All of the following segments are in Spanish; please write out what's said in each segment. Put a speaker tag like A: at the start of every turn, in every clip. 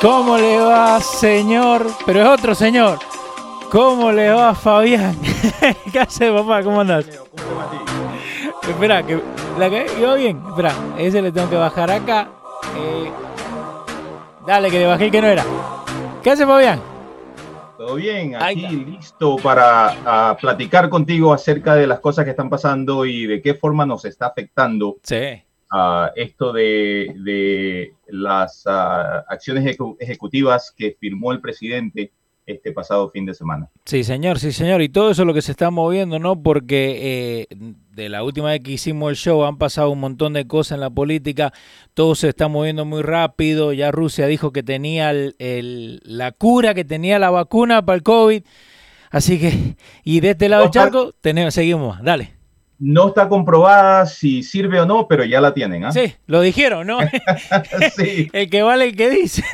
A: ¿Cómo le va, señor? Pero es otro señor. ¿Cómo le va, Fabián? ¿Qué hace, papá? ¿Cómo andas? Espera, que la que iba bien. Espera, ese le tengo que bajar acá. Eh, dale, que le bajé el que no era. ¿Qué hace, Fabián?
B: Todo bien, aquí listo para platicar contigo acerca de las cosas que están pasando y de qué forma nos está afectando.
A: Sí
B: esto de, las ah, acciones ejecutivas que firmó el presidente este pasado fin de semana.
A: Sí, señor, sí, señor. Y todo eso es lo que se está moviendo, ¿no? Porque eh, de la última vez que hicimos el show han pasado un montón de cosas en la política, todo se está moviendo muy rápido. Ya Rusia dijo que tenía la cura, que tenía la vacuna para el COVID. Así que, y de este lado del charco, tenemos, seguimos, dale.
B: No está comprobada si sirve o no, pero ya la tienen. ¿ah?
A: Sí, lo dijeron, ¿no? sí. El que vale el que dice.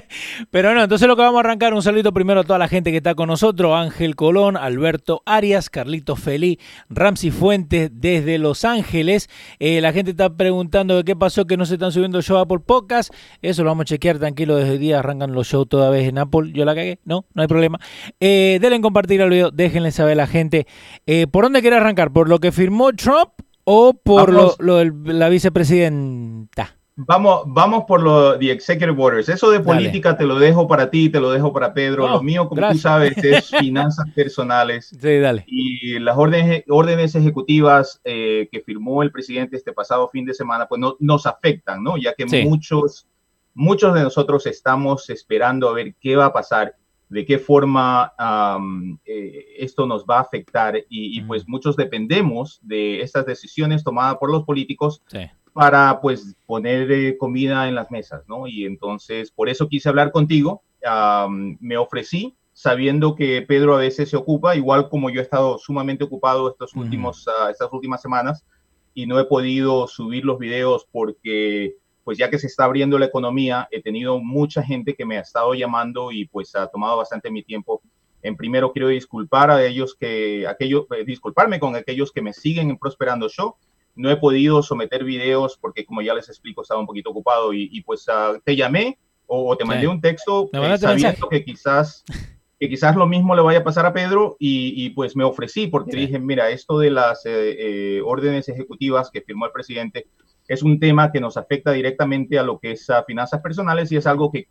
A: pero no, entonces lo que vamos a arrancar, un saludo primero a toda la gente que está con nosotros, Ángel Colón, Alberto Arias, Carlito Feli, Ramsey Fuentes desde Los Ángeles. Eh, la gente está preguntando de qué pasó que no se están subiendo shows a Apple Podcast. Eso lo vamos a chequear tranquilo desde el día, arrancan los shows toda vez en Apple. Yo la cagué, no, no hay problema. Eh, denle compartir el video, déjenle saber a la gente. Eh, ¿Por dónde quiere arrancar? ¿Por lo que firmó Trump o por lo, de la vicepresidenta?
B: Vamos, vamos por lo de executive orders. Eso de política te lo dejo para ti, te lo dejo para Pedro. lo mío, como tú sabes, es finanzas personales.
A: Sí, dale.
B: Y las órdenes, órdenes ejecutivas eh, que firmó el presidente este pasado fin de semana, pues no, nos afectan, ¿no? Ya que muchos, muchos de nosotros estamos esperando a ver qué va a pasar de qué forma eh, esto nos va a afectar y, pues muchos dependemos de estas decisiones tomadas por los políticos para pues poner eh, comida en las mesas, ¿no? Y entonces por eso quise hablar contigo, me ofrecí sabiendo que Pedro a veces se ocupa, igual como yo he estado sumamente ocupado estos últimos, ah, estas últimas semanas y no he podido subir los videos porque pues ya que se está abriendo la economía, he tenido mucha gente que me ha estado llamando y pues ha tomado bastante mi tiempo. En primero quiero disculpar a ellos que, aquellos, eh, disculparme con aquellos que me siguen en Prosperando Show. No he podido someter videos porque como ya les explico estaba un poquito ocupado y, pues ah, te llamé o, te mandé un texto eh, sabiendo que quizás que quizás lo mismo le vaya a pasar a Pedro y, pues me ofrecí porque dije, mira, esto de las eh, órdenes ejecutivas que firmó el presidente, es un tema que nos afecta directamente a lo que es finanzas personales y es algo que,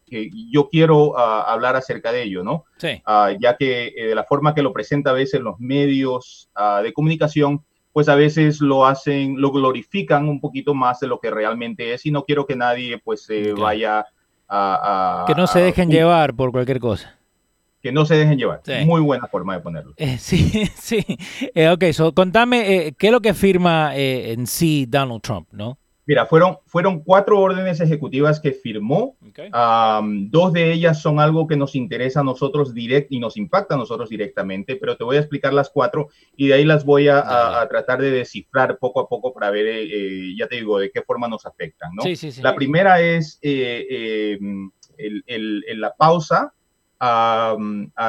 B: yo quiero ah, hablar acerca de ello, ¿no?
A: Sí.
B: Ah, ya que eh, de la forma que lo presenta a veces los medios ah, de comunicación, pues a veces lo hacen, lo glorifican un poquito más de lo que realmente es y no quiero que nadie pues se vaya a,
A: Que no se dejen llevar por cualquier cosa
B: que no se dejen llevar. Muy buena forma de ponerlo.
A: Eh, sí, sí. Eh, ok, so, contame, ¿qué es lo que firma en sí Donald Trump, no?
B: Mira, fueron, fueron cuatro órdenes ejecutivas que firmó. dos de ellas son algo que nos interesa a nosotros direct y nos impacta a nosotros directamente, pero te voy a explicar las cuatro y de ahí las voy a, tratar de descifrar poco a poco para ver, eh, eh, ya te digo, de qué forma nos afectan. ¿no? La primera es eh, la pausa a,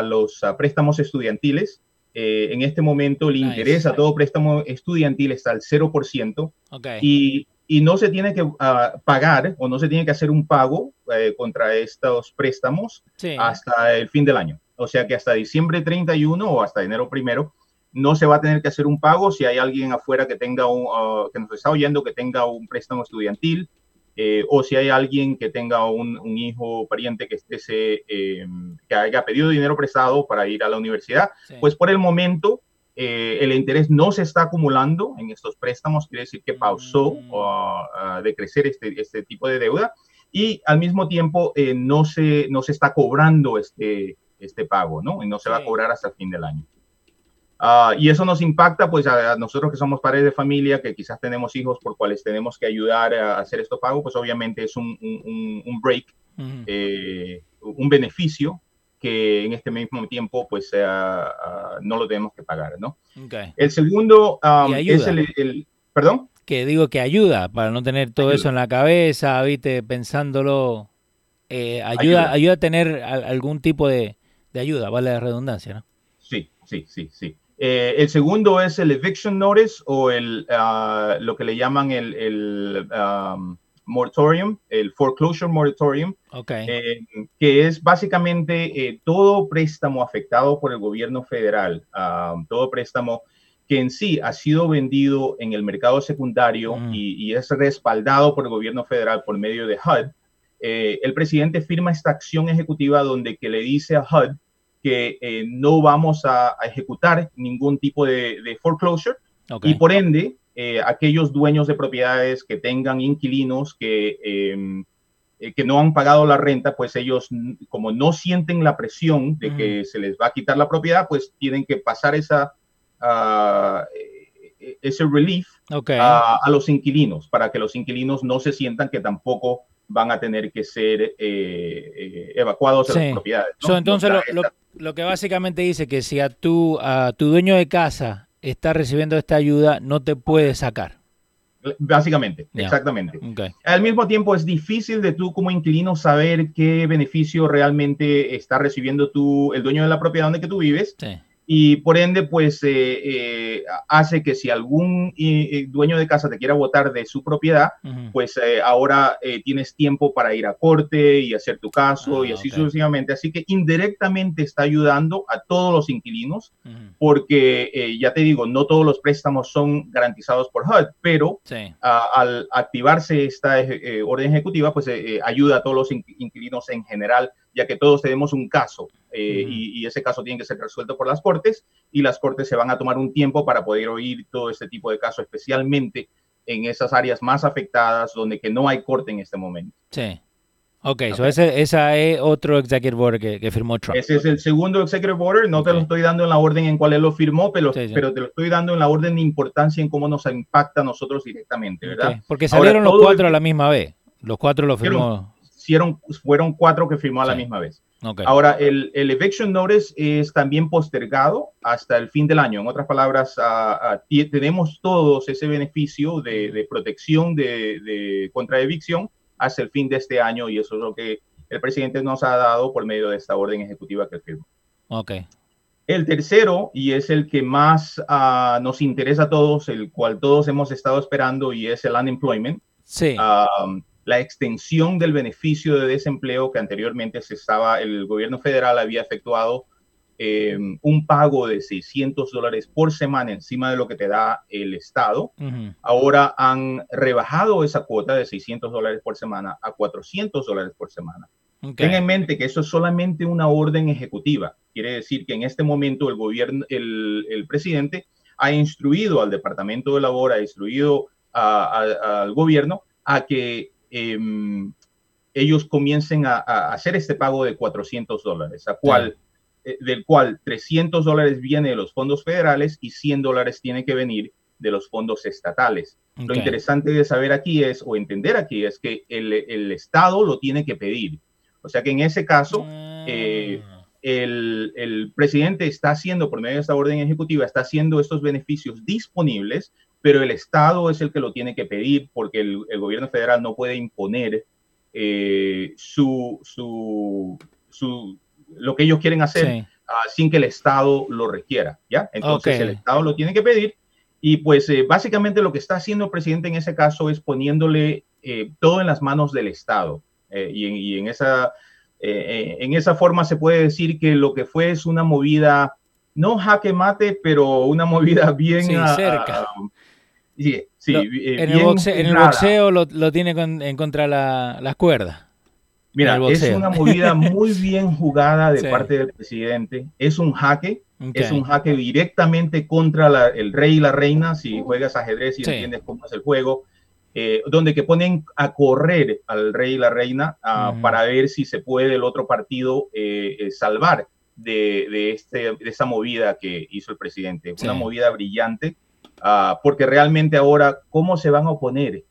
B: los préstamos estudiantiles. en este momento el interés a todo préstamo estudiantil está al 0% y y no se tiene que ah, pagar o no se tiene que hacer un pago eh, contra estos préstamos hasta el fin del año. O sea que hasta diciembre 31 o hasta enero primero no se va a tener que hacer un pago si hay alguien afuera que tenga un, ah, que nos está oyendo que tenga un préstamo estudiantil eh, o si hay alguien que tenga un, un hijo pariente que esté eh, que haya pedido dinero prestado para ir a la universidad, pues por el momento eh, el interés no se está acumulando en estos préstamos, quiere decir que pausó mm. uh, de crecer este, este tipo de deuda y al mismo tiempo eh, no, se, no se está cobrando este, este pago, ¿no? Y no se va a cobrar hasta el fin del año. Uh, y eso nos impacta, pues, a, nosotros que somos padres de familia, que quizás tenemos hijos por cuales tenemos que ayudar a hacer esto pago, pues obviamente es un, un, un break, eh, un beneficio que en este mismo tiempo pues no lo tenemos que pagar, ¿no? El segundo um, es el, ¿Perdón?
A: Que digo que ayuda para no tener todo eso en la cabeza, viste, pensándolo. Eh, ayuda, ayuda, a tener algún tipo de, ayuda, vale la redundancia, ¿no?
B: Sí, sí, sí, sí. Eh, el segundo es el eviction notice o el, uh, lo que le llaman el, el um, moratorium, el foreclosure moratorium, eh, que es básicamente eh, todo préstamo afectado por el gobierno federal, um, todo préstamo que en sí ha sido vendido en el mercado secundario mm. y, es respaldado por el gobierno federal por medio de HUD. Eh, el presidente firma esta acción ejecutiva donde que le dice a HUD que no vamos a, ejecutar ningún tipo de, foreclosure y por ende eh, aquellos dueños de propiedades que tengan inquilinos que, em, eh, que no han pagado la renta, pues ellos, como no sienten la presión de que se les va a quitar la propiedad, pues tienen que pasar esa, uh, ese relief a, los inquilinos, para que los inquilinos no se sientan que tampoco van a tener que ser evacuados de las propiedades.
A: entonces, lo, lo, que básicamente dice que si a tu, a tu dueño de casa está recibiendo esta ayuda no te puede sacar.
B: Básicamente, exactamente. Al mismo tiempo es difícil de tú como inquilino saber qué beneficio realmente está recibiendo tú, el dueño de la propiedad donde que tú vives. Sí y por ende, pues eh, eh, hace que si algún eh, dueño de casa te quiera votar de su propiedad, pues ahora tienes tiempo para ir a corte y hacer tu caso ah, y así sucesivamente. Así que indirectamente está ayudando a todos los inquilinos, porque ya te digo, no todos los préstamos son garantizados por HUD, pero al activarse esta orden ejecutiva, pues ayuda a todos los inquilinos en general ya que todos tenemos un caso eh, y, ese caso tiene que ser resuelto por las cortes y las cortes se van a tomar un tiempo para poder oír todo este tipo de casos, especialmente en esas áreas más afectadas donde que no hay corte en este momento.
A: Sí. Ok, okay. ese, esa es otro executive order que, firmó Trump.
B: Ese es el segundo executive order, no te lo estoy dando en la orden en cual él lo firmó, pero, pero te lo estoy dando en la orden de importancia en cómo nos impacta a nosotros directamente, ¿verdad?
A: Porque salieron los cuatro a la misma vez, los cuatro lo firmó
B: fueron cuatro que firmó a la misma vez. Ahora, el, el, eviction notice es también postergado hasta el fin del año. En otras palabras, tenemos todos ese beneficio de, protección de, contra evicción hasta el fin de este año y eso es lo que el presidente nos ha dado por medio de esta orden ejecutiva que firmó.
A: Ok.
B: El tercero, y es el que más ah, nos interesa a todos, el cual todos hemos estado esperando, y es el unemployment.
A: Sí
B: la extensión del beneficio de desempleo que anteriormente se estaba, el gobierno federal había efectuado eh, un pago de 600 dólares por semana encima de lo que te da el Estado. Ahora han rebajado esa cuota de 600 dólares por semana a 400 dólares por semana. Ten en mente que eso es solamente una orden ejecutiva. Quiere decir que en este momento el gobierno, el, presidente ha instruido al Departamento de Labor, ha instruido al gobierno a que Em, ellos comiencen a, hacer este pago de 400 dólares, a cual, eh, del cual 300 dólares viene de los fondos federales y 100 dólares tiene que venir de los fondos estatales. Lo interesante de saber aquí es, o entender aquí, es que el, el Estado lo tiene que pedir. O sea que en ese caso, eh, ah. el, el, presidente está haciendo, por medio de esta orden ejecutiva, está haciendo estos beneficios disponibles, pero el Estado es el que lo tiene que pedir porque el, el gobierno federal no puede imponer eh, su, su, su, lo que ellos quieren hacer ah, sin que el Estado lo requiera. ¿ya? Entonces el Estado lo tiene que pedir y pues eh, básicamente lo que está haciendo el presidente en ese caso es poniéndole eh, todo en las manos del Estado. Eh, y, en, esa, en esa forma se puede decir que lo que fue es una movida, no jaque mate, pero una movida bien...
A: Sí, cerca. Sí, sí, en, el boxeo, lo, lo, tiene en contra la, las cuerdas.
B: Mira, es una movida muy bien jugada de parte del presidente. Es un jaque, es un jaque directamente contra el rey y la reina, si juegas ajedrez y entiendes cómo es el juego, eh, donde que ponen a correr al rey y la reina ah, para ver si se puede el otro partido eh, eh, salvar de, este, de esa movida que hizo el presidente. Una movida brillante, ah, porque realmente ahora, ¿cómo se van a oponer?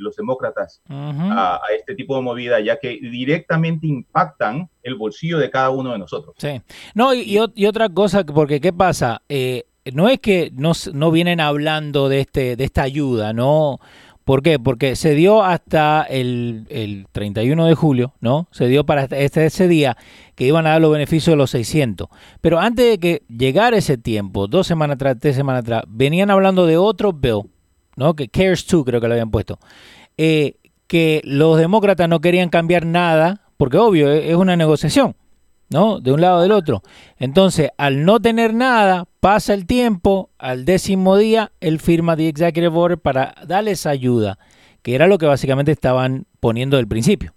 B: los demócratas a, este tipo de movida, ya que directamente impactan el bolsillo de cada uno de nosotros.
A: Sí. No, y, otra cosa, porque ¿qué pasa? Eh, no es que no, no, vienen hablando de, este, de esta ayuda, ¿no? ¿Por qué? Porque se dio hasta el, el 31 de julio, ¿no? Se dio para este, ese día que iban a dar los beneficios de los 600. Pero antes de que llegara ese tiempo, dos semanas atrás, tres semanas atrás, venían hablando de otro bill, ¿no? Que CARES 2 creo que lo habían puesto. Eh, que los demócratas no querían cambiar nada, porque obvio, es una negociación. ¿No? De un lado o del otro. Entonces, al no tener nada, pasa el tiempo, al décimo día, él firma the executive order para darles ayuda, que era lo que básicamente estaban poniendo del principio.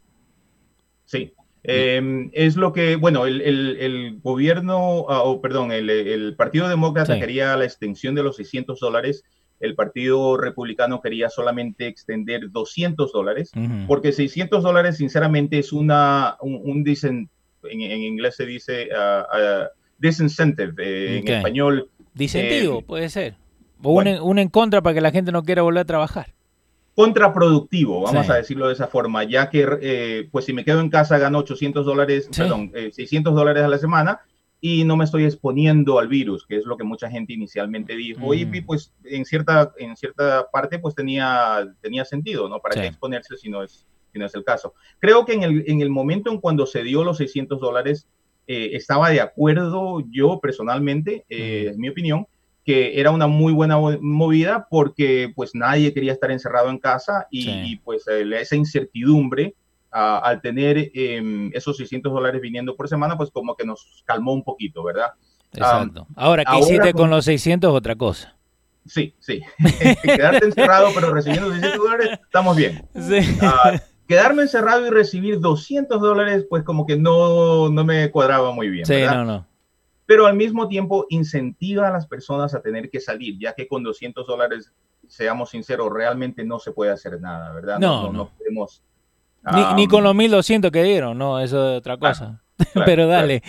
B: Sí. Em, es lo que, bueno, el, gobierno, ah, o perdón, el, Partido Demócrata quería la extensión de los 600 dólares el Partido Republicano quería solamente extender 200 dólares, porque 600 dólares, sinceramente, es una, un, un, en, inglés se dice uh, disincentive, eh, en español.
A: Disentivo, eh, puede ser. O un, en contra para que la gente no quiera volver a trabajar.
B: Contraproductivo, vamos a decirlo de esa forma, ya que, eh, pues si me quedo en casa gano 800 dólares, perdón, 600 dólares a la semana y no me estoy exponiendo al virus, que es lo que mucha gente inicialmente dijo. Y mm. pues en cierta, en cierta parte pues tenía, tenía sentido, ¿no? ¿Para qué exponerse si no es no es el caso. Creo que en el, en el momento en cuando se dio los 600 dólares, eh, estaba de acuerdo yo personalmente, eh, es mi opinión, que era una muy buena movida porque pues nadie quería estar encerrado en casa y, pues esa incertidumbre al tener em, esos 600 dólares viniendo por semana pues como que nos calmó un poquito, ¿verdad?
A: Exacto. ahora, ¿qué hiciste con los 600? Otra cosa.
B: Sí, sí. Quedarte encerrado pero recibiendo 600 dólares, estamos bien. Sí. Ah, quedarme encerrado y recibir 200 dólares, pues como que no, no me cuadraba muy bien. Sí, no, no. Pero al mismo tiempo incentiva a las personas a tener que salir, ya que con 200 dólares, seamos sinceros, realmente no se puede hacer nada, ¿verdad?
A: No, no, podemos... Ni, con los 1200 que dieron, no, eso es otra cosa. Pero dale.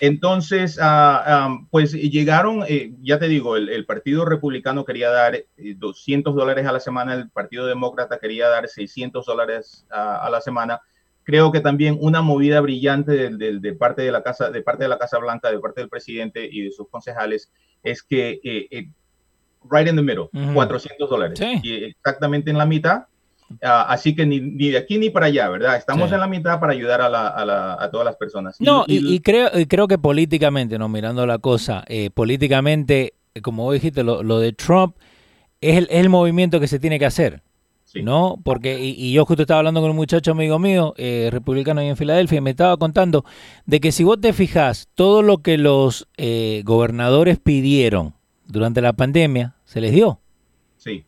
B: Entonces, uh, pues llegaron, eh, ya te digo, el, Partido Republicano quería dar 200 eh, dólares a la semana, el Partido Demócrata quería dar 600 dólares a la semana. Creo que también una movida brillante de, parte de la casa, de parte de la Casa Blanca, de parte del presidente y de sus concejales, es que eh, right in the middle, 400 dólares, y exactamente en la mitad Ah, así que ni, de aquí ni para allá, ¿verdad? Estamos en la mitad para ayudar a, todas las personas.
A: No, y, creo, creo que políticamente, no mirando la cosa, eh, políticamente, como vos dijiste, lo, de Trump es el, movimiento que se tiene que hacer. ¿No? Porque, y, yo justo estaba hablando con un muchacho amigo mío, eh, republicano ahí en Filadelfia, y me estaba contando de que si vos te fijas, todo lo que los eh, gobernadores pidieron durante la pandemia, se les dio.
B: Sí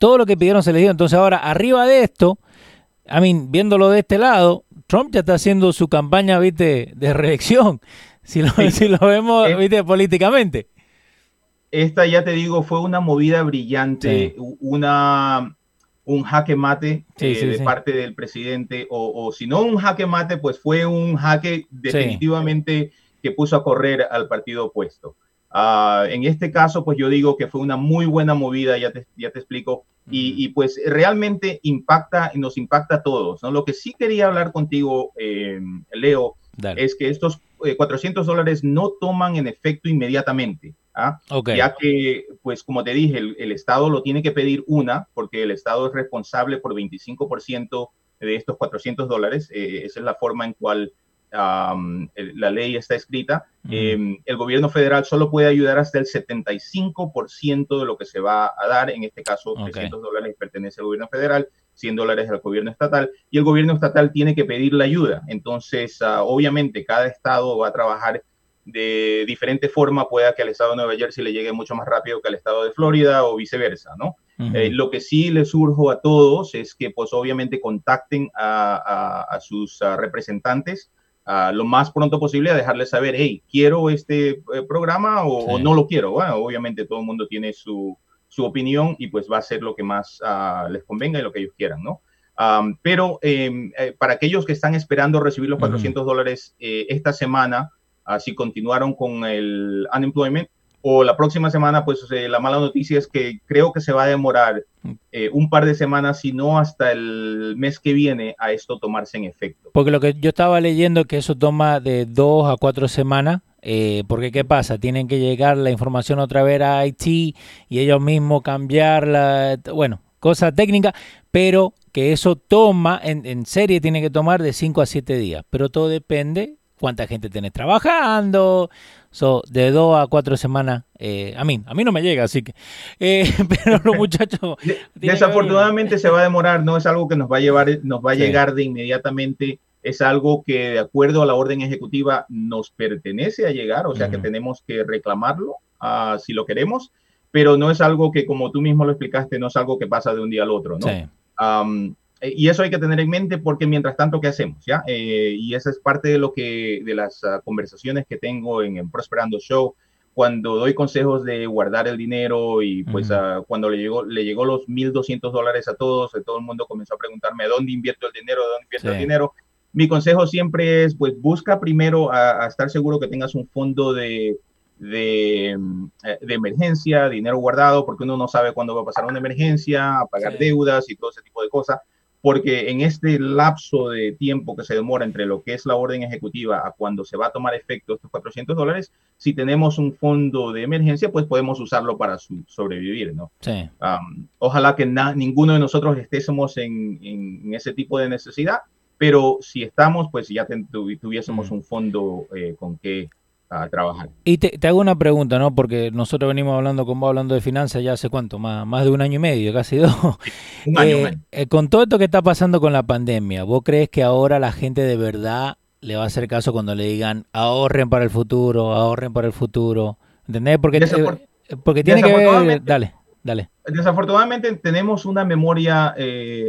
A: todo lo que pidieron se les dio. Entonces ahora, arriba de esto, a mí, viéndolo de este lado, Trump ya está haciendo su campaña, viste, de reelección, si lo, lo vemos, eh, viste, políticamente.
B: Esta, ya te digo, fue una movida brillante, una un jaque mate eh, de parte del presidente, o, si no un jaque mate, pues fue un jaque definitivamente que puso a correr al partido opuesto. Ah, en este caso, pues yo digo que fue una muy buena movida, ya te, ya te explico, y, pues realmente impacta, nos impacta a todos. ¿no? Lo que sí quería hablar contigo, eh, Leo, es que estos 400 eh, dólares no toman en efecto inmediatamente. ¿ah? Ya que, pues como te dije, el, Estado lo tiene que pedir una, porque el Estado es responsable por 25% de estos 400 dólares. Eh, esa es la forma en cual la ley está escrita, em, el gobierno federal solo puede ayudar hasta el 75% de lo que se va a dar. En este caso, 300 dólares pertenece al gobierno federal, 100 dólares al gobierno estatal, y el gobierno estatal tiene que pedir la ayuda. Entonces, ah, obviamente, cada estado va a trabajar de diferente forma, pueda que al estado de Nueva Jersey le llegue mucho más rápido que al estado de Florida o viceversa, ¿no? Eh, lo que sí les surjo a todos es que, pues, obviamente contacten a, sus ah, representantes lo más pronto posible a dejarles saber, hey, quiero este eh, programa o, no lo quiero. Bueno, obviamente todo el mundo tiene su, su opinión y pues va a ser lo que más ah, les convenga y lo que ellos quieran, ¿no? pero em, eh, para aquellos que están esperando recibir los 400 dólares eh, esta semana, si continuaron con el unemployment, o la próxima semana, pues la mala noticia es que creo que se va a demorar eh, un par de semanas, si no hasta el mes que viene, a esto tomarse en efecto.
A: Porque lo que yo estaba leyendo que eso toma de dos a cuatro semanas, eh, porque ¿qué pasa? Tienen que llegar la información otra vez a IT y ellos mismos cambiarla, bueno, cosa técnica, pero que eso toma, en, en serie tiene que tomar de cinco a siete días, pero todo depende cuánta gente tenés trabajando, So, de dos a cuatro semanas, eh, a mí, a mí no me llega, así que, eh, pero los muchachos...
B: Desafortunadamente se va a demorar, no es algo que nos va a llevar, nos va a llegar de inmediatamente, es algo que de acuerdo a la orden ejecutiva nos pertenece a llegar, o sea que tenemos que reclamarlo uh, si lo queremos, pero no es algo que como tú mismo lo explicaste, no es algo que pasa de un día al otro, ¿no? Sí. Um, y eso hay que tener en mente porque mientras tanto, ¿qué hacemos? ¿ya? Eh, y esa es parte de lo que, de las ah, conversaciones que tengo en, Prosperando Show, cuando doy consejos de guardar el dinero y pues ah, cuando le llegó, le llegó los 1.200 dólares a todos, todo el mundo comenzó a preguntarme, ¿dónde invierto el dinero? ¿Dónde invierto el dinero? Mi consejo siempre es, pues busca primero a, estar seguro que tengas un fondo de, de, mm, eh, de, emergencia, dinero guardado, porque uno no sabe cuándo va a pasar una emergencia, a pagar deudas y todo ese tipo de cosas porque en este lapso de tiempo que se demora entre lo que es la orden ejecutiva a cuando se va a tomar efecto estos 400 dólares, si tenemos un fondo de emergencia, pues podemos usarlo para sobrevivir, ¿no? Sí. ojalá que ninguno de nosotros estésemos en, en, ese tipo de necesidad, pero si estamos, pues ya tuviésemos mm. un fondo eh, con que a trabajar.
A: Y te, hago una pregunta, ¿no? Porque nosotros venimos hablando con vos hablando de finanzas ya hace cuánto, más, más de un año y medio, casi dos. un año eh, eh, con todo esto que está pasando con la pandemia, ¿vos crees que ahora la gente de verdad le va a hacer caso cuando le digan ahorren para el futuro, ahorren para el futuro? ¿Entendés? Porque, eh, porque tiene que ver... Dale. Dale.
B: Desafortunadamente tenemos una memoria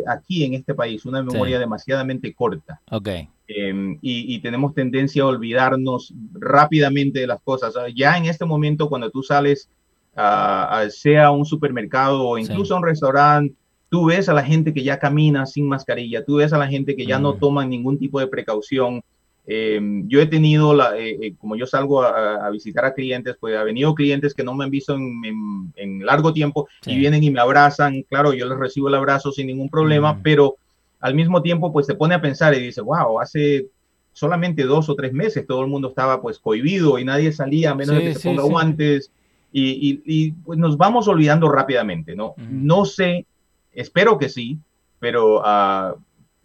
B: aquí en este país, una memoria demasiadamente corta.
A: Ok.
B: Em, y, tenemos tendencia a olvidarnos rápidamente de las cosas. Ya en este momento, cuando tú sales, a, sea a un supermercado o incluso a un restaurante, tú ves a la gente que ya camina sin mascarilla, tú ves a la gente que ya no mm. toma ningún tipo de precaución. Em, yo he tenido, la, eh, eh, como yo salgo a, visitar a clientes, pues ha venido clientes que no me han visto en, largo tiempo y vienen y me abrazan. Claro, yo les recibo el abrazo sin ningún problema, mm. pero al mismo tiempo pues se pone a pensar y dice, wow, hace solamente dos o tres meses todo el mundo estaba pues cohibido y nadie salía a menos de que se ponga guantes y, pues nos vamos olvidando rápidamente, ¿no? No sé, espero que sí, pero uh,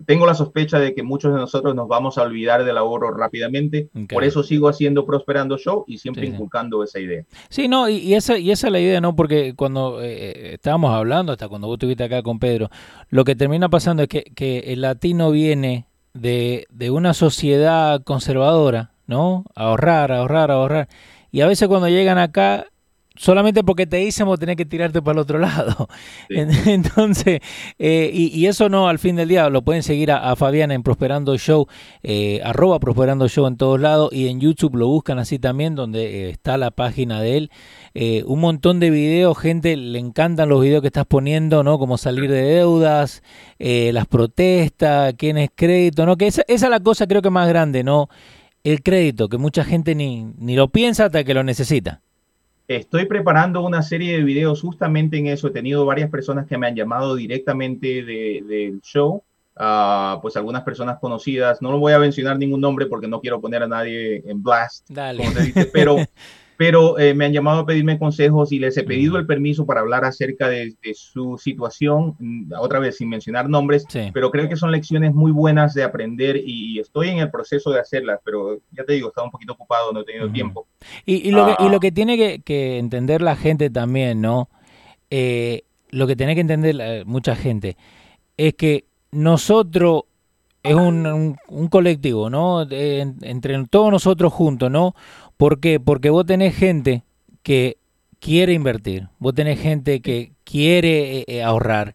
B: tengo la sospecha de que muchos de nosotros nos vamos a olvidar del ahorro rápidamente. Por eso sigo haciendo Prosperando Show y siempre inculcando esa idea.
A: Sí, no, y, esa, y esa es la idea, ¿no? Porque cuando eh, eh, estábamos hablando, hasta cuando vos estuviste acá con Pedro, lo que termina pasando es que, que el latino viene de, de una sociedad conservadora, ¿no? ahorrar, ahorrar, ahorrar. Y a veces cuando llegan acá solamente porque te dicen vos tenés que tirarte para el otro lado. Entonces, eh, y, eso no, al fin del día, lo pueden seguir a, Fabián en Prosperando Show, eh, arroba Prosperando Show en todos lados, y en YouTube lo buscan así también, donde eh, está la página de él. un montón de videos, gente, le encantan los videos que estás poniendo, ¿no? Como salir de deudas, las protestas, quién es crédito, ¿no? Que esa, esa es la cosa creo que más grande, ¿no? El crédito, que mucha gente ni, ni lo piensa hasta que lo necesita.
B: Estoy preparando una serie de videos justamente en eso. He tenido varias personas que me han llamado directamente del show. Uh, pues algunas personas conocidas. No lo voy a mencionar ningún nombre porque no quiero poner a nadie en blast. Dale. pero pero eh, me han llamado a pedirme consejos y les he pedido el permiso para hablar acerca de, su situación, mm, otra vez sin mencionar nombres, pero creo que son lecciones muy buenas de aprender y, estoy en el proceso de hacerlas, pero ya te digo, estaba un poquito ocupado, no he tenido tiempo.
A: Y, lo que, y, lo que, tiene que, entender la gente también, ¿no? Eh, lo que tiene que entender mucha gente es que nosotros es un, un, colectivo, ¿no? entre todos nosotros juntos, ¿no? ¿Por qué? Porque vos tenés gente que quiere invertir, vos tenés gente que quiere eh, eh, ahorrar,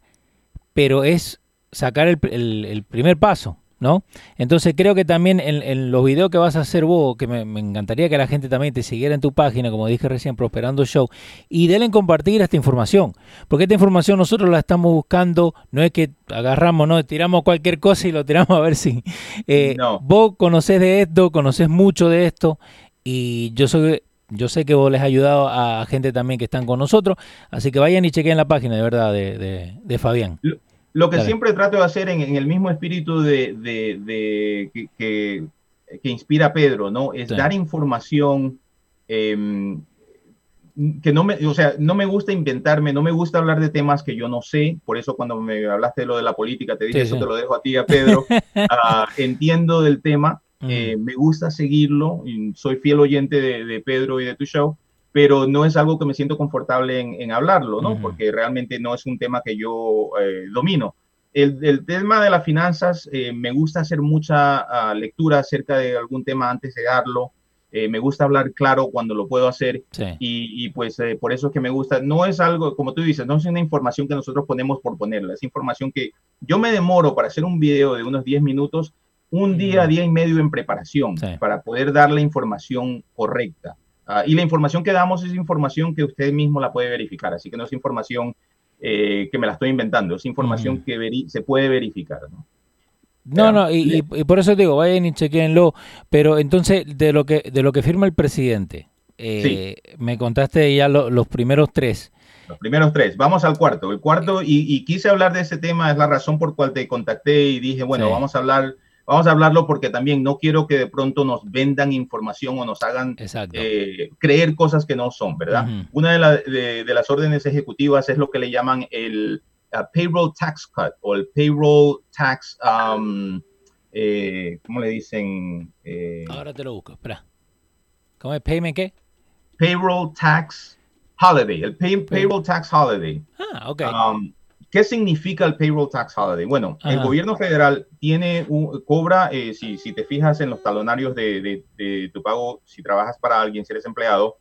A: pero es sacar el, primer paso, ¿no? Entonces creo que también en, los videos que vas a hacer vos, que me, encantaría que la gente también te siguiera en tu página, como dije recién, Prosperando Show, y denle compartir esta información, porque esta información nosotros la estamos buscando, no es que agarramos, no, tiramos cualquier cosa y lo tiramos a ver si... Eh, vos conocés de esto, conocés mucho de esto, y yo soy yo sé que vos les has ayudado a gente también que están con nosotros, así que vayan y chequen la página de verdad de, de, Fabián.
B: Lo, que siempre trato de hacer en, el mismo espíritu de, que, que, inspira a Pedro, ¿no? Es dar información em, que no me, o sea, no me gusta inventarme, no me gusta hablar de temas que yo no sé, por eso cuando me hablaste de lo de la política, te dije, eso te lo dejo a ti, a Pedro, ah, entiendo del tema, eh, me gusta seguirlo, y soy fiel oyente de, Pedro y de tu show, pero no es algo que me siento confortable en, hablarlo, ¿no? Porque realmente no es un tema que yo eh, domino. El, tema de las finanzas, eh, me gusta hacer mucha ah, lectura acerca de algún tema antes de darlo. me gusta hablar claro cuando lo puedo hacer y, pues por eso es que me gusta. No es algo, como tú dices, no es una información que nosotros ponemos por ponerla, es información que yo me demoro para hacer un video de unos 10 minutos un día, día y medio en preparación para poder dar la información correcta. Ah, y la información que damos es información que usted mismo la puede verificar, así que no es información eh, que me la estoy inventando, es información que se puede verificar. ¿no?
A: No, no, y, por eso digo, vayan y chequenlo, pero entonces de lo que de lo que firma el presidente, eh, me contaste ya los primeros tres.
B: Los primeros tres. Vamos al cuarto. El cuarto, y, quise hablar de ese tema, es la razón por cual te contacté y dije, bueno, vamos a hablar Vamos a hablarlo porque también no quiero que de pronto nos vendan información o nos hagan eh, creer cosas que no son, ¿verdad? Una de, las órdenes ejecutivas es lo que le llaman el uh, payroll tax cut o el payroll tax, um, eh, ¿cómo le dicen?
A: Eh, Ahora te lo busco, espera. ¿Cómo es payment qué?
B: Payroll tax holiday, el payroll tax holiday. Ah, ok. Um, ¿Qué significa el payroll tax holiday? Bueno, el gobierno federal tiene un, cobra, eh, si, si, te fijas en los talonarios de, de, tu pago, si trabajas para alguien, si eres empleado,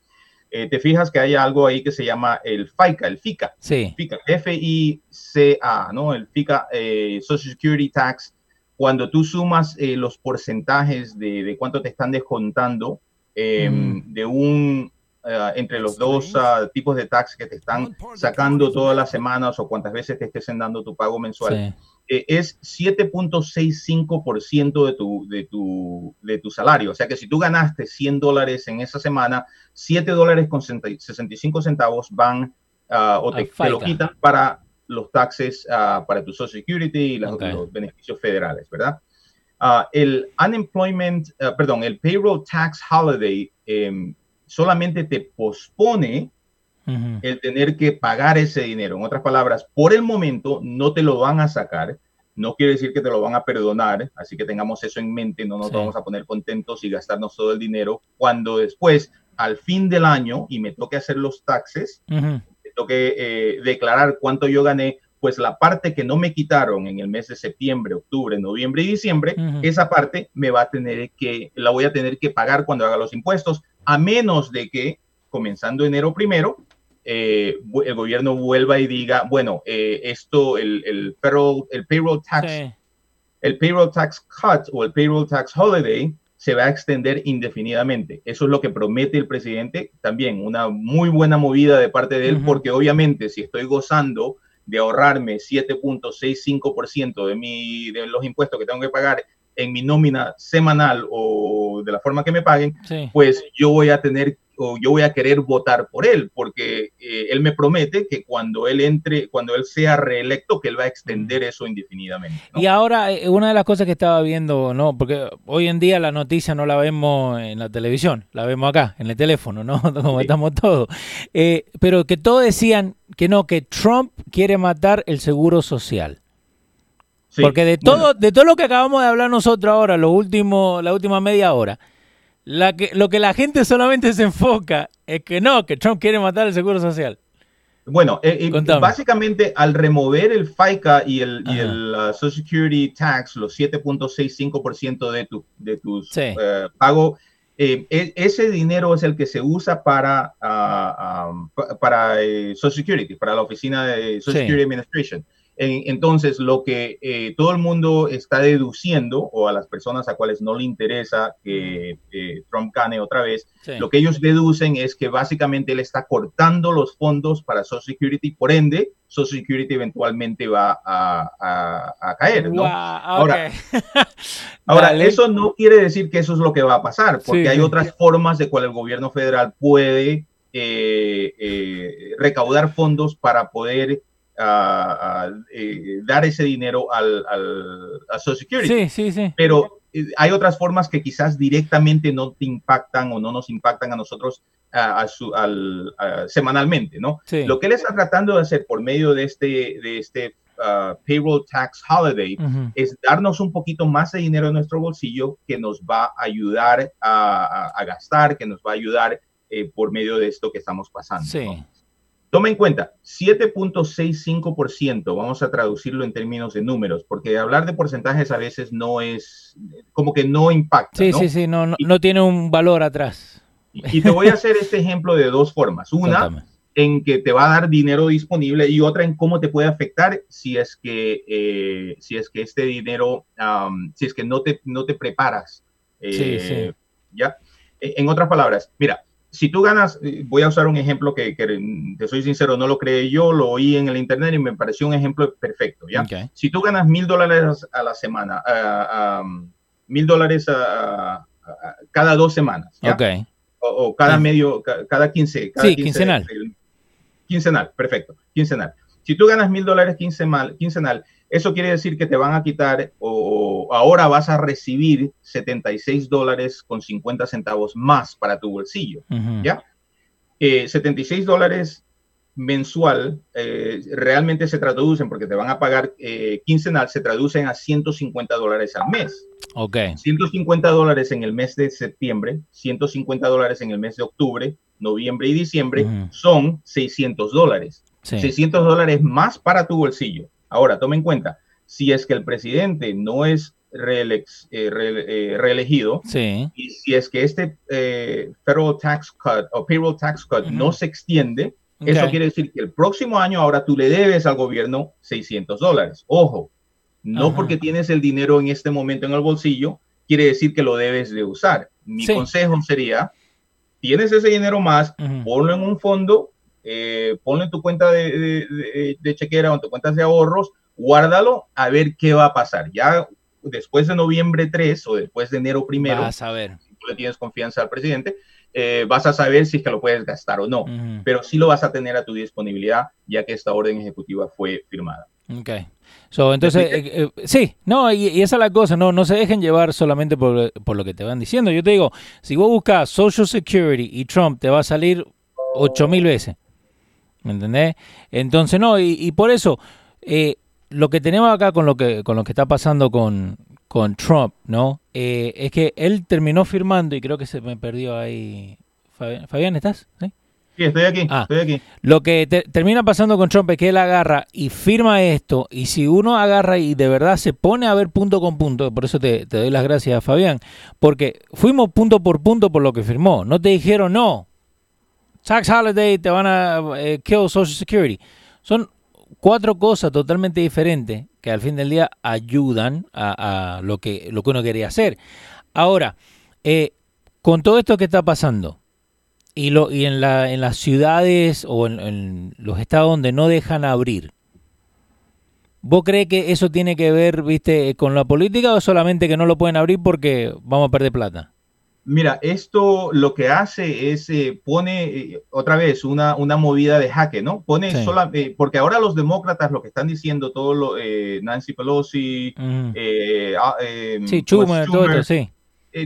B: eh, te fijas que hay algo ahí que se llama el FICA, el FICA.
A: Sí.
B: FICA, F-I-C-A, ¿no? El FICA, eh, Social Security Tax. Cuando tú sumas los porcentajes de, de, cuánto te están descontando em, de un eh, entre los dos ah, tipos de tax que te están sacando todas las semanas o cuántas veces te estés dando tu pago mensual, eh, es 7.65% de tu, de, tu, de tu salario. O sea que si tú ganaste 100 dólares en esa semana, 7 dólares con 65 centavos van ah, o te, lo quitan para los taxes, ah, para tu Social Security y los, beneficios federales, ¿verdad? el unemployment, perdón, el payroll tax holiday em, solamente te pospone el tener que pagar ese dinero. En otras palabras, por el momento no te lo van a sacar. No quiere decir que te lo van a perdonar, así que tengamos eso en mente, no nos vamos a poner contentos y gastarnos todo el dinero cuando después, al fin del año, y me toque hacer los taxes, me toque eh, declarar cuánto yo gané, pues la parte que no me quitaron en el mes de septiembre, octubre, noviembre y diciembre, esa parte me va a tener que, la voy a tener que pagar cuando haga los impuestos a menos de que, comenzando enero primero, eh, el gobierno vuelva y diga, bueno, eh, esto, el, el, payroll, el payroll tax, el payroll tax cut o el payroll tax holiday se va a extender indefinidamente. Eso es lo que promete el presidente. También una muy buena movida de parte de él, porque obviamente si estoy gozando de ahorrarme 7.65% de, mi, de los impuestos que tengo que pagar en mi nómina semanal o de la forma que me paguen, pues yo voy a tener o yo voy a querer votar por él, porque eh, él me promete que cuando él entre, cuando él sea reelecto, que él va a extender eso indefinidamente.
A: Y ahora, eh, una de las cosas que estaba viendo, ¿no? Porque hoy en día la noticia no la vemos en la televisión, la vemos acá, en el teléfono, ¿no? Como estamos todos. Eh, pero que todos decían que no, que Trump quiere matar el seguro social. Porque de todo, de todo lo que acabamos de hablar nosotros ahora, lo último, la última media hora, la que, lo que la gente solamente se enfoca es que no, que Trump quiere matar el seguro social.
B: Bueno, eh, eh, básicamente al remover el FICA y el, y el uh, Social Security Tax, los 7.65% de, tu, de tus sí. Eh, pagos, e, ese dinero es el que se usa para, uh, um, para Social Security, para la oficina de Social Security Administration. Entonces, lo que eh, todo el mundo está deduciendo, o a las personas a cuales no le interesa que eh, Trump gane otra vez, lo que ellos deducen es que básicamente él está cortando los fondos para Social Security, por ende, Social Security eventualmente va a, caer. ¿no? Ahora, ahora eso no quiere decir que eso es lo que va a pasar, porque hay otras formas de cual el gobierno federal puede eh, recaudar fondos para poder eh, dar ese dinero al, a Social Security.
A: Sí, sí, sí.
B: Pero eh, hay otras formas que quizás directamente no te impactan o no nos impactan a nosotros a, al, semanalmente, ¿no? Lo que él está tratando de hacer por medio de este, de este uh, payroll tax holiday es darnos un poquito más de dinero en nuestro bolsillo que nos va a ayudar a, gastar, que nos va a ayudar eh, por medio de esto que estamos pasando. Sí. Toma en cuenta, 7.65%, vamos a traducirlo en términos de números, porque hablar de porcentajes a veces no es, como que no impacta.
A: Sí, sí, sí, no, no, tiene un valor atrás.
B: Y, te voy a hacer este ejemplo de dos formas. Una, en que te va a dar dinero disponible y otra en cómo te puede afectar si es que, eh, si es que este dinero, si es que no te, no te preparas. sí, sí. Eh, ¿Ya? E, en otras palabras, mira, si tú ganas, eh, voy a usar un ejemplo que, te soy sincero, no lo creé yo, lo oí en el internet y me pareció un ejemplo perfecto, ¿ya? Si tú ganas mil dólares a la semana, mil dólares cada dos semanas, ¿ya? O, cada medio, cada quince.
A: sí, quincenal.
B: Quincenal, perfecto, quincenal. Si tú ganas mil dólares quincenal, quincenal, eso quiere decir que te van a quitar o, ahora vas a recibir 76 dólares con 50 centavos más para tu bolsillo, ¿ya? 76 eh, dólares mensual eh, realmente se traducen, porque te van a pagar eh, quincenal, se traducen a 150 dólares al mes.
A: Ok.
B: 150 dólares en el mes de septiembre, 150 dólares en el mes de octubre, noviembre y diciembre, son 600 dólares. 600 dólares más para tu bolsillo. Ahora, toma en cuenta, si es que el presidente no es eh, eh, reelegido y si es que este eh, federal tax cut o payroll tax cut no se extiende, eso quiere decir que el próximo año ahora tú le debes al gobierno 600 dólares. Ojo, no porque tienes el dinero en este momento en el bolsillo, quiere decir que lo debes de usar. Mi consejo sería, tienes ese dinero más, ponlo en un fondo eh, ponlo en tu cuenta de, chequera o en tu cuenta de ahorros, guárdalo a ver qué va a pasar. Ya después de noviembre 3 o después de enero primero,
A: vas a ver.
B: si tú le tienes confianza al presidente, eh, vas a saber si es que lo puedes gastar o no, pero sí lo vas a tener a tu disponibilidad ya que esta orden ejecutiva fue firmada.
A: Ok. So, entonces, eh, sí, no, y, esa es la cosa, no, no se dejen llevar solamente por, por, lo que te van diciendo. Yo te digo, si vos buscas Social Security y Trump, te va a salir ocho mil veces. ¿Me entendés? Entonces, no, y, por eso, eh, lo que tenemos acá con lo que, con lo que está pasando con, con Trump, ¿no? Eh, es que él terminó firmando, y creo que se me perdió ahí. Fabián, ¿estás?
B: Sí. estoy aquí, ah, estoy aquí.
A: Lo que termina pasando con Trump es que él agarra y firma esto, y si uno agarra y de verdad se pone a ver punto con punto, por eso te, te doy las gracias, Fabián, porque fuimos punto por punto por lo que firmó. No te dijeron, no, tax holiday, te van a eh, kill Social Security. Son cuatro cosas totalmente diferentes que al fin del día ayudan a, lo, que, lo que uno quería hacer. Ahora, eh, con todo esto que está pasando y, lo, y en, la, en las ciudades o en, los estados donde no dejan abrir, ¿vos crees que eso tiene que ver, viste, con la política o solamente que no lo pueden abrir porque vamos a perder plata?
B: Mira, esto lo que hace es eh, pone eh, otra vez una, una movida de jaque, ¿no? Pone eh, porque ahora los demócratas lo que están diciendo, todo lo, Nancy Pelosi,
A: ah, sí, Schumer, todo sí.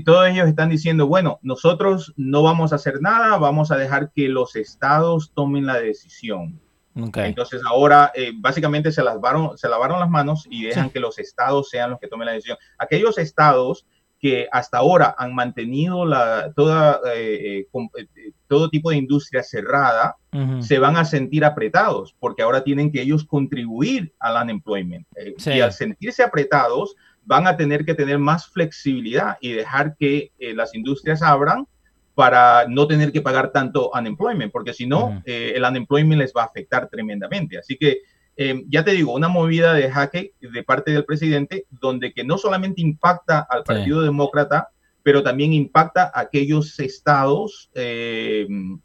B: todos ellos están diciendo, bueno, nosotros no vamos a hacer nada, vamos a dejar que los estados tomen la decisión. Entonces ahora básicamente se, las se lavaron las manos y dejan que los estados sean los que tomen la decisión. Aquellos estados que hasta ahora han mantenido la, toda, eh, eh, eh, todo tipo de industria cerrada, se van a sentir apretados porque ahora tienen que ellos contribuir al unemployment. Y al sentirse apretados, van a tener que tener más flexibilidad y dejar que las industrias abran para no tener que pagar tanto unemployment, porque si no, el unemployment les va a afectar tremendamente. Así que Em, ya te digo, una movida de jaque de parte del presidente, donde que no solamente impacta al Partido Demócrata, pero también impacta a aquellos estados em,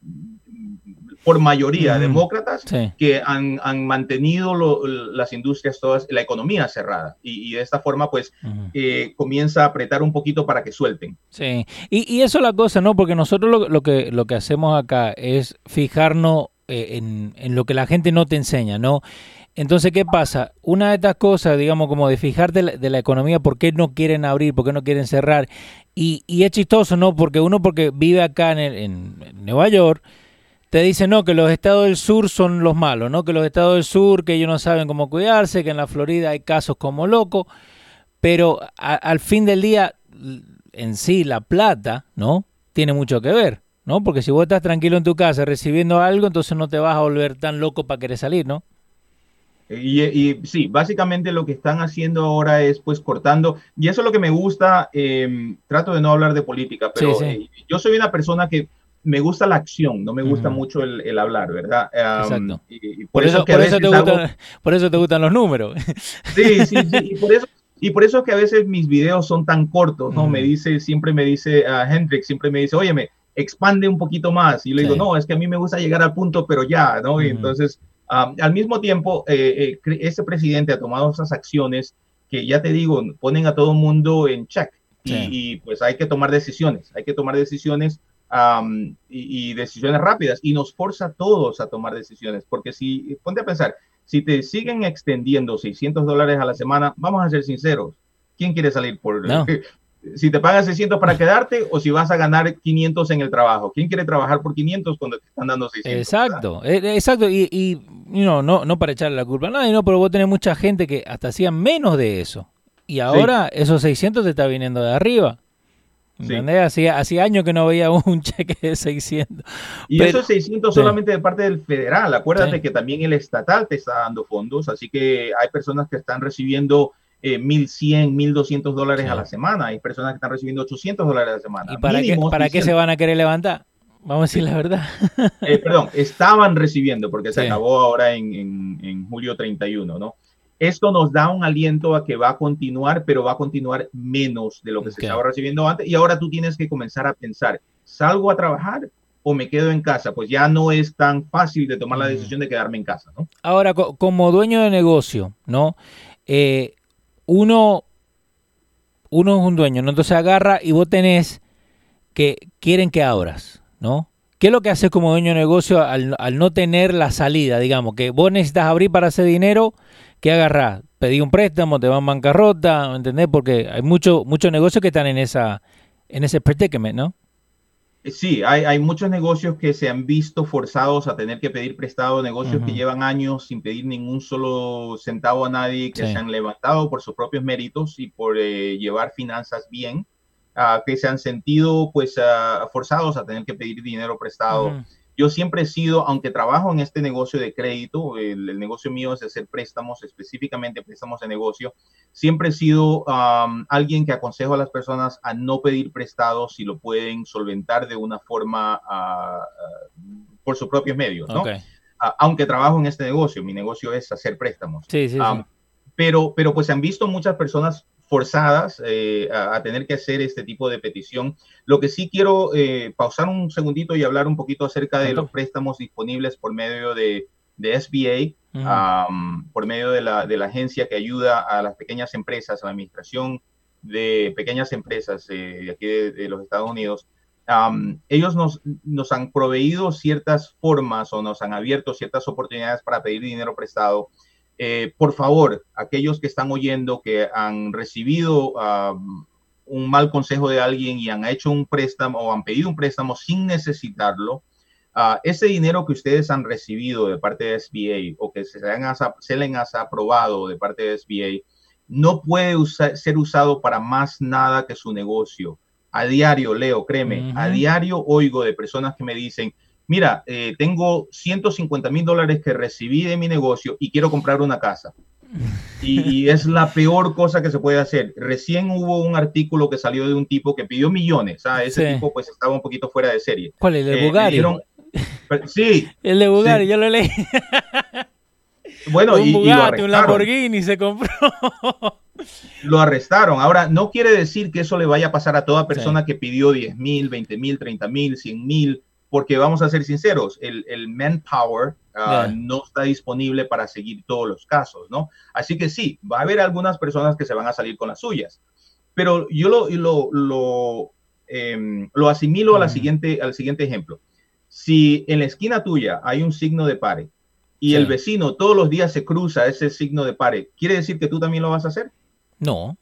B: por mayoría demócratas que han, mantenido las industrias todas, la economía cerrada. Y, de esta forma, pues, eh, comienza a apretar un poquito para que suelten.
A: Sí, y, eso es la cosa, ¿no? Porque nosotros lo, que, lo que hacemos acá es fijarnos eh, en, en, lo que la gente no te enseña, ¿no? Entonces, ¿qué pasa? Una de estas cosas, digamos, como de fijarte de la economía, ¿por qué no quieren abrir? ¿Por qué no quieren cerrar? Y, es chistoso, ¿no? Porque uno, porque vive acá en, en, Nueva York, te dice, no, que los estados del sur son los malos, ¿no? Que los estados del sur, que ellos no saben cómo cuidarse, que en la Florida hay casos como locos, pero al fin del día, en sí, la plata, ¿no? Tiene mucho que ver, ¿no? Porque si vos estás tranquilo en tu casa recibiendo algo, entonces no te vas a volver tan loco para querer salir, ¿no?
B: Y, sí, básicamente lo que están haciendo ahora es pues cortando, y eso es lo que me gusta, em, trato de no hablar de política, pero eh, yo soy una persona que me gusta la acción, no me gusta mucho el, hablar, ¿verdad?
A: Exacto. Y, por, eso, por, eso te gustan, los números.
B: Sí, sí, sí, y por eso, y por eso es que a veces mis videos son tan cortos, ¿no? Me dice, siempre me dice, a Hendrix siempre me dice, oye, me expande un poquito más, y le digo, no, es que a mí me gusta llegar al punto, pero ya, ¿no? Y entonces al mismo tiempo, eh, eh ese presidente ha tomado esas acciones que ya te digo, ponen a todo el mundo en check. Y, pues hay que tomar decisiones, hay que tomar decisiones y, decisiones rápidas y nos forza a todos a tomar decisiones, porque si, ponte a pensar, si te siguen extendiendo 600 dólares a la semana, vamos a ser sinceros, ¿quién quiere salir por, si te pagan 600 para quedarte o si vas a ganar 500 en el trabajo. ¿Quién quiere trabajar por 500 cuando te están dando 600?
A: Exacto, eh, exacto. Y, y no, no, no para echarle la culpa a nadie, no, pero vos tenés mucha gente que hasta hacía menos de eso. Y ahora esos 600 te está viniendo de arriba. ¿Entendés? Hacía, hacía años que no veía un cheque de 600.
B: Y esos 600 solamente de parte del federal. Acuérdate que también el estatal te está dando fondos, así que hay personas que están recibiendo eh, 1.100, 1.200 dólares a la semana. Hay personas que están recibiendo 800 dólares a la semana.
A: ¿Y para, qué, para qué se van a querer levantar? Vamos a decir la verdad.
B: Eh, perdón, estaban recibiendo, porque se acabó ahora en, en, julio 31, ¿no? Esto nos da un aliento a que va a continuar, pero va a continuar menos de lo que se estaba recibiendo antes. Y ahora tú tienes que comenzar a pensar, ¿salgo a trabajar o me quedo en casa? Pues ya no es tan fácil de tomar la decisión de quedarme en casa, ¿no?
A: Ahora, como dueño de negocio, ¿no? Eh, uno, uno es un dueño, ¿no? Entonces agarra y vos tenés que quieren que abras, ¿no? ¿Qué es lo que haces como dueño de negocio al, no tener la salida? Digamos, que vos necesitas abrir para hacer dinero, ¿qué agarrás? Pedí un préstamo, te van bancarrota, ¿me entendés? Porque hay muchos muchos negocios que están en esa en ese predicament, ¿no?
B: Sí, hay, muchos negocios que se han visto forzados a tener que pedir prestado, negocios que llevan años sin pedir ningún solo centavo a nadie, que se han levantado por sus propios méritos y por eh, llevar finanzas bien, uh, que se han sentido pues uh, forzados a tener que pedir dinero prestado. Yo siempre he sido, aunque trabajo en este negocio de crédito, el, negocio mío es hacer préstamos, específicamente préstamos de negocio, siempre he sido alguien que aconsejo a las personas a no pedir prestados si lo pueden solventar de una forma ah, por sus propios medios, ¿no? Ah, aunque trabajo en este negocio, mi negocio es hacer préstamos.
A: Sí, sí, sí.
B: Pero, pero pues se han visto muchas personas forzadas eh, a, tener que hacer este tipo de petición. Lo que sí quiero eh, pausar un segundito y hablar un poquito acerca de los préstamos disponibles por medio de, de SBA, por medio de la, de la, agencia que ayuda a las pequeñas empresas, a la administración de pequeñas empresas de aquí de, los Estados Unidos, ellos nos, nos han proveído ciertas formas o nos han abierto ciertas oportunidades para pedir dinero prestado. Eh, por favor, aquellos que están oyendo que han recibido un mal consejo de alguien y han hecho un préstamo o han pedido un préstamo sin necesitarlo, uh, ese dinero que ustedes han recibido de parte de SBA o que se, se les ha aprobado de parte de SBA, no puede ser usado para más nada que su negocio. A diario, Leo, créeme, a diario oigo de personas que me dicen, mira, eh, tengo 150 mil dólares que recibí de mi negocio y quiero comprar una casa. Y, es la peor cosa que se puede hacer. Recién hubo un artículo que salió de un tipo que pidió millones. ¿ah? Ese tipo pues estaba un poquito fuera de serie.
A: ¿Cuál? ¿El de
B: eh, sí.
A: El de Bugari, yo lo leí.
B: Bueno, un y,
A: Bugatti, un Lamborghini se compró.
B: Lo arrestaron. Ahora, no quiere decir que eso le vaya a pasar a toda persona que pidió 10 mil, 20 mil, 30 mil, 100 mil, porque vamos a ser sinceros, el, el manpower ah, no está disponible para seguir todos los casos, ¿no? Así que sí, va a haber algunas personas que se van a salir con las suyas. Pero yo lo, lo, lo, em, lo asimilo a la siguiente, al siguiente ejemplo. Si en la esquina tuya hay un signo de pare y el vecino todos los días se cruza ese signo de pare, ¿quiere decir que tú también lo vas a hacer?
A: No.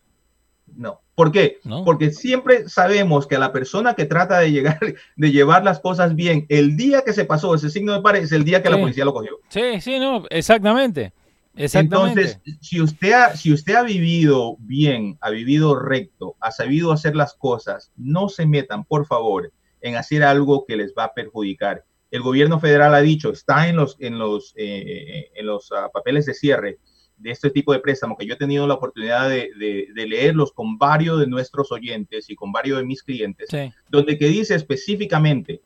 B: No. ¿Por qué? Porque siempre sabemos que la persona que trata de llegar, de llevar las cosas bien, el día que se pasó ese signo de pare es el día que la policía lo cogió.
A: Sí, sí, no, exactamente. Exactamente.
B: Entonces, si usted, ha, si usted ha vivido bien, ha vivido recto, ha sabido hacer las cosas, no se metan, por favor, en hacer algo que les va a perjudicar el gobierno federal ha dicho, está en los, en los, eh, en los ah, papeles de cierre de este tipo de préstamo, que yo he tenido la oportunidad de, leerlos con varios de nuestros oyentes y con varios de mis clientes, donde que dice específicamente,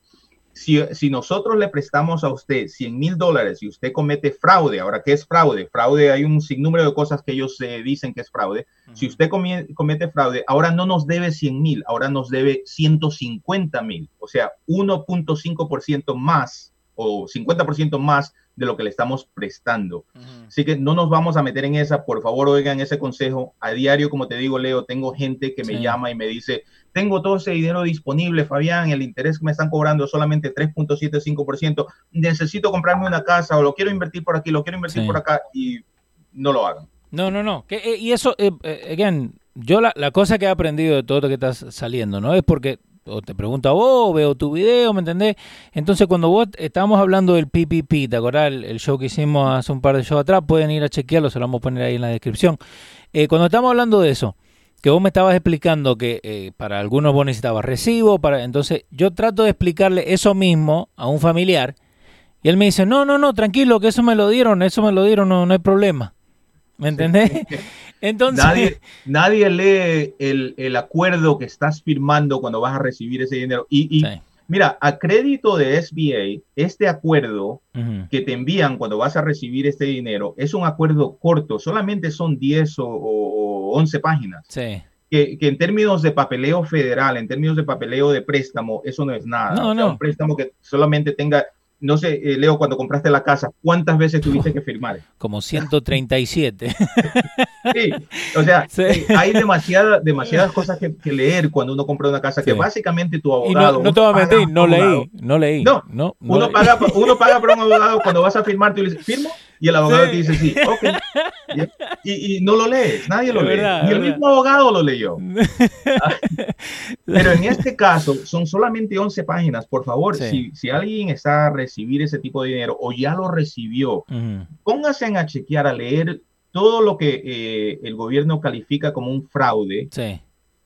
B: si, nosotros le prestamos a usted 100 mil dólares y usted comete fraude, ahora, ¿qué es fraude? Fraude, hay un sinnúmero de cosas que ellos eh, dicen que es fraude. Si usted comete fraude, ahora no nos debe 100 mil, ahora nos debe 150 mil, o sea, 1.5% más o 50% más de lo que le estamos prestando. Así que no nos vamos a meter en esa, por favor oigan ese consejo. A diario, como te digo, Leo, tengo gente que me llama y me dice, tengo todo ese dinero disponible, Fabián, el interés que me están cobrando es solamente 3.75%, necesito comprarme una casa o lo quiero invertir por aquí, lo quiero invertir por acá y no lo hagan.
A: No, no, no. Eh, y eso, eh, eh, again, yo la, la, cosa que he aprendido de todo lo que estás saliendo, ¿no? Es porque o te pregunto a vos, veo tu video, ¿me entendés? Entonces cuando vos estábamos hablando del PPP, ¿te acordás el, show que hicimos hace un par de shows atrás? Pueden ir a chequearlo, se lo vamos a poner ahí en la descripción. Eh, cuando estamos hablando de eso, que vos me estabas explicando que eh, para algunos vos necesitabas recibo, para entonces yo trato de explicarle eso mismo a un familiar y él me dice, no, no, no, tranquilo, que eso me lo dieron, eso me lo dieron, no, no hay problema. ¿Me entendés? Entonces.
B: Nadie, nadie lee el, acuerdo que estás firmando cuando vas a recibir ese dinero. Y, mira, a crédito de SBA, este acuerdo que te envían cuando vas a recibir este dinero es un acuerdo corto, solamente son 10 o, 11 páginas.
A: Sí.
B: Que, en términos de papeleo federal, en términos de papeleo de préstamo, eso no es nada.
A: No, no.
B: Un préstamo que solamente tenga no sé, eh, Leo, cuando compraste la casa, ¿cuántas veces tuviste que firmar?
A: Como 137.
B: sí, o sea, eh, hay demasiadas demasiadas cosas que, leer cuando uno compra una casa, que básicamente tu abogado...
A: no, te voy a mentir, no leí, no leí.
B: No, no, uno, Paga, uno paga por un abogado cuando vas a firmar, tú le dices, ¿firmo? Y el abogado te dice, sí, ok. Y, no lo lees, nadie lo lee. Ni el mismo abogado lo leyó. Pero en este caso, son solamente 11 páginas. Por favor, si, si alguien está a recibir ese tipo de dinero o ya lo recibió, póngase a chequear, a leer todo lo que eh, el gobierno califica como un fraude.
A: Sí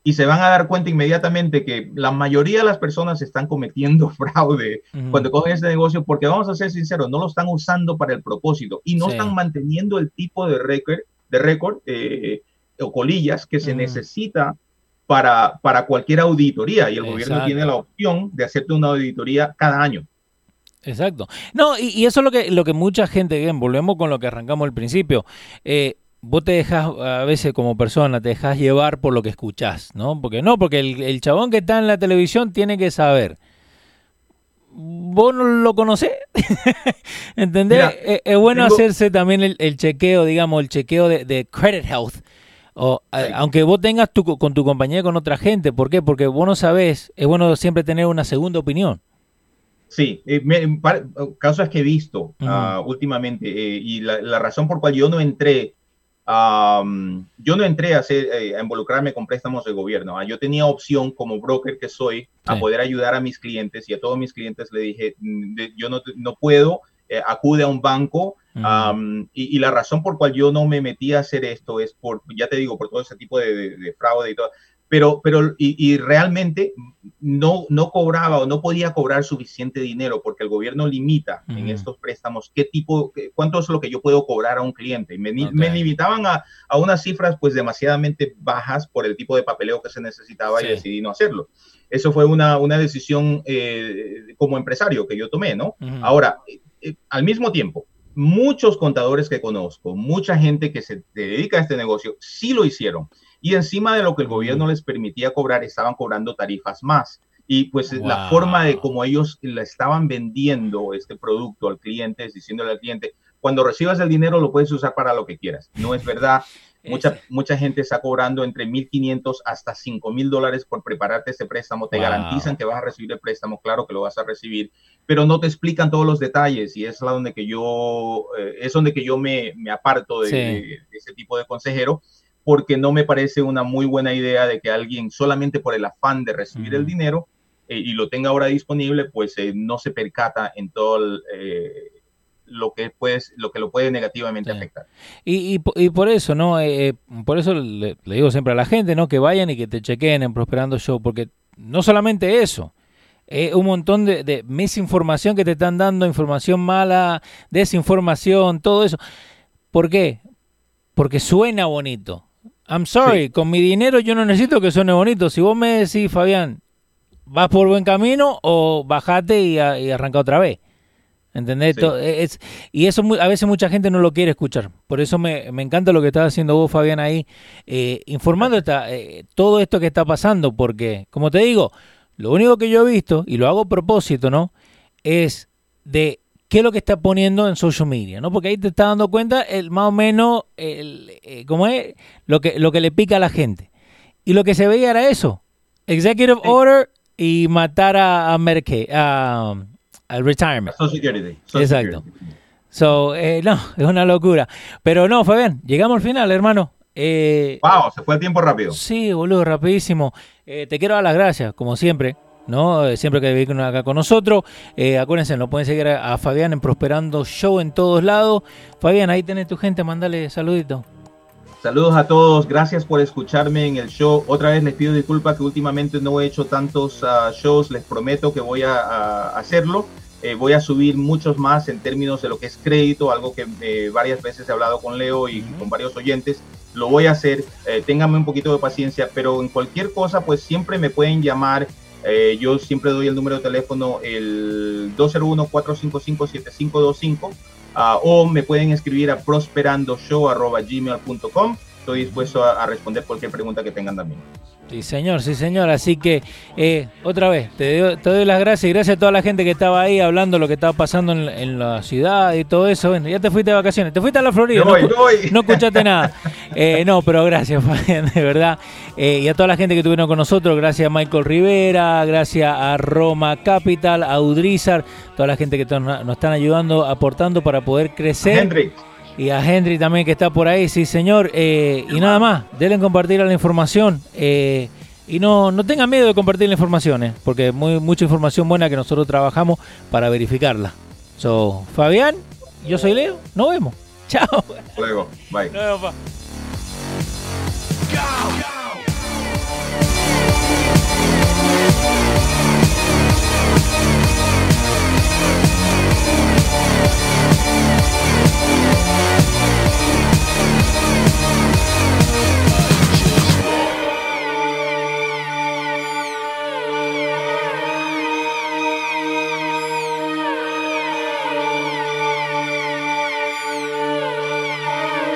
B: y se van a dar cuenta inmediatamente que la mayoría de las personas están cometiendo fraude cuando cogen ese negocio, porque vamos a ser sinceros, no lo están usando para el propósito y no están manteniendo el tipo de récord de récord eh, o colillas que se necesita para, para cualquier auditoría y el gobierno tiene la opción de hacerte una auditoría cada año.
A: Exacto. No, y, eso es lo que, lo que mucha gente, bien, volvemos con lo que arrancamos al principio. Eh, vos te dejas, a veces como persona, te dejas llevar por lo que escuchás, ¿no? Porque no, porque el, chabón que está en la televisión tiene que saber. Vos no lo conocés, ¿entendés? es, bueno hacerse también el, chequeo, digamos, el chequeo de, Credit Health O, Aunque vos tengas tu, con tu compañía con otra gente. ¿Por qué? Porque vos no sabés, es bueno siempre tener una segunda opinión.
B: Sí, eh, casos que he visto ah, últimamente eh, y la, razón por cual yo no entré, yo no entré a, hacer, eh, a involucrarme con préstamos de gobierno. Ah, yo tenía opción como broker que soy a poder ayudar a mis clientes y a todos mis clientes le dije, mm, yo no, no puedo, acude a un banco y, la razón por cual yo no me metí a hacer esto es por, ya te digo, por todo ese tipo de, fraude y todo. Pero, pero y, realmente no, no cobraba o no podía cobrar suficiente dinero porque el gobierno limita en estos préstamos qué tipo, cuánto es lo que yo puedo cobrar a un cliente. Y me, me limitaban a, a, unas cifras pues demasiadamente bajas por el tipo de papeleo que se necesitaba y decidí no hacerlo. Eso fue una, una decisión eh, como empresario que yo tomé, ¿no? Ahora, eh, al mismo tiempo, muchos contadores que conozco, mucha gente que se dedica a este negocio, sí lo hicieron. Y encima de lo que el gobierno les permitía cobrar, estaban cobrando tarifas más. Y pues la forma de cómo ellos le estaban vendiendo este producto al cliente, es diciéndole al cliente, cuando recibas el dinero lo puedes usar para lo que quieras. No es verdad. Mucha, mucha gente está cobrando entre 1.500 hasta 5.000 dólares por prepararte este préstamo. Te garantizan que vas a recibir el préstamo, claro que lo vas a recibir, pero no te explican todos los detalles y es la donde que yo, eh, es donde que yo me, me aparto de, ese tipo de consejero porque no me parece una muy buena idea de que alguien solamente por el afán de recibir el dinero eh, y lo tenga ahora disponible, pues eh, no se percata en todo el, lo que puedes, lo que lo puede negativamente afectar.
A: Y, y, por eso, ¿no? Eh, eh, por eso le, digo siempre a la gente, ¿no? Que vayan y que te chequeen en Prosperando Show, porque no solamente eso, es un montón de, de misinformación que te están dando, información mala, desinformación, todo eso. ¿Por qué? Porque suena bonito. I'm sorry, con mi dinero yo no necesito que suene bonito. Si vos me decís, Fabián, vas por buen camino o bajate y, y arranca otra vez. ¿Entendés? E, es, y eso a veces mucha gente no lo quiere escuchar. Por eso me, encanta lo que estás haciendo vos, Fabián, ahí, eh, informando esta, eh, todo esto que está pasando, porque, como te digo, lo único que yo he visto, y lo hago a propósito, ¿no? Es de qué es lo que está poniendo en social media, ¿no? Porque ahí te está dando cuenta el más o menos, el, eh, ¿cómo es? Lo que, lo que le pica a la gente. Y lo que se veía era eso. Executive Order y matar a, a Merkel, a al retirement.
B: Social Security.
A: Exacto. So, eh, no, es una locura. Pero no, fue bien. Llegamos al final, hermano.
B: Eh, wow, se fue el tiempo rápido.
A: Sí, boludo, rapidísimo. Eh, te quiero dar las gracias, como siempre. ¿No? Eh, siempre que vengan acá con nosotros. acuérdense, no pueden seguir a, Fabián en Prosperando Show en todos lados. Fabián, ahí tenés tu gente, mandale saludito.
B: Saludos a todos, gracias por escucharme en el show. Otra vez les pido disculpas que últimamente no he hecho tantos ah, shows, les prometo que voy a, hacerlo. Eh, voy a subir muchos más en términos de lo que es crédito, algo que eh, varias veces he hablado con Leo y con varios oyentes. Lo voy a hacer, eh, ténganme un poquito de paciencia, pero en cualquier cosa, pues siempre me pueden llamar. Yo siempre doy el número de teléfono, el 201-455-7525 Ah, o me pueden escribir a prosperandoshow.gmail.com. Estoy dispuesto a responder cualquier pregunta que tengan también.
A: Sí, señor, sí, señor. Así que, eh, otra vez, te, doy las gracias y gracias a toda la gente que estaba ahí hablando lo que estaba pasando en, la ciudad y todo eso. Bueno, ya te fuiste de vacaciones, te fuiste a la Florida, no, escuchaste nada. Eh, no, pero gracias, Fabián, de verdad. Eh, y a toda la gente que estuvieron con nosotros, gracias a Michael Rivera, gracias a Roma Capital, a Udrizar, toda la gente que nos están ayudando, aportando para poder crecer. Y a Henry también que está por ahí, sí señor. Eh, y nada más, denle compartir la información. Eh, y no, no tengan miedo de compartir la información, eh, porque muy, mucha información buena que nosotros trabajamos para verificarla. So, Fabián, yo soy Leo, nos vemos. Chao.
B: Luego, bye.